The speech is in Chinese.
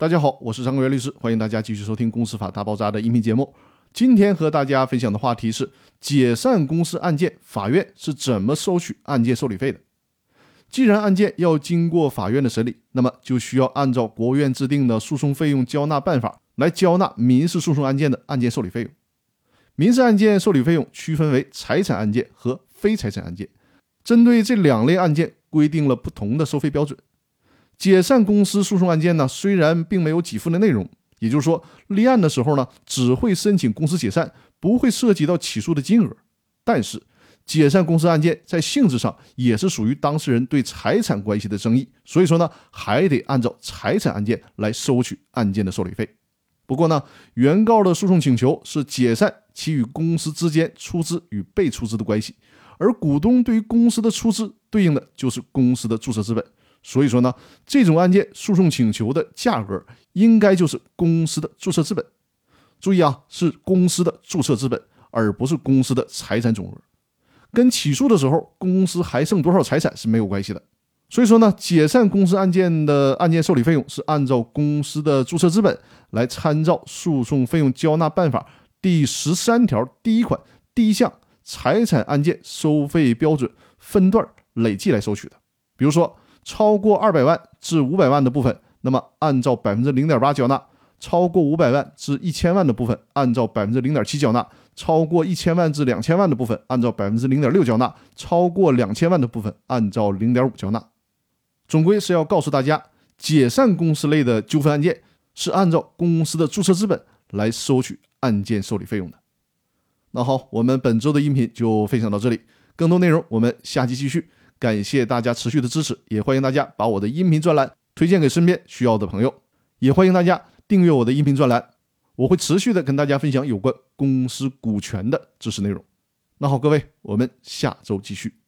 大家好，我是张国元律师，欢迎大家继续收听《公司法大爆炸》的音频节目。今天和大家分享的话题是解散公司案件，法院是怎么收取案件受理费的？既然案件要经过法院的审理，那么就需要按照国务院制定的诉讼费用交纳办法来交纳民事诉讼案件的案件受理费用。民事案件受理费用区分为财产案件和非财产案件，针对这两类案件规定了不同的收费标准。解散公司诉讼案件呢，虽然并没有给付的内容，也就是说，立案的时候呢，只会申请公司解散，不会涉及到起诉的金额。但是，解散公司案件在性质上也是属于当事人对财产关系的争议，所以说呢，还得按照财产案件来收取案件的受理费。不过呢，原告的诉讼请求是解散其与公司之间出资与被出资的关系，而股东对于公司的出资对应的就是公司的注册资本。所以说呢，这种案件诉讼请求的价格应该就是公司的注册资本。注意啊，是公司的注册资本，而不是公司的财产总额。跟起诉的时候公司还剩多少财产是没有关系的。所以说呢，解散公司案件的案件受理费用是按照公司的注册资本来参照诉讼费用交纳办法第十三条第一款第一项财产案件收费标准分段累计来收取的。比如说。超过二百万至五百万的部分，那么按照百分之零点八缴纳；超过五百万至一千万的部分，按照百分之零点七缴纳；超过一千万至两千万的部分，按照百分之零点六缴纳；超过两千万的部分，按照零点五缴纳。总归是要告诉大家，解散公司类的纠纷案件是按照公司的注册资本来收取案件受理费用的。那好，我们本周的音频就分享到这里，更多内容我们下期继续。感谢大家持续的支持，也欢迎大家把我的音频专栏推荐给身边需要的朋友，也欢迎大家订阅我的音频专栏，我会持续的跟大家分享有关公司股权的知识内容。那好，各位，我们下周继续。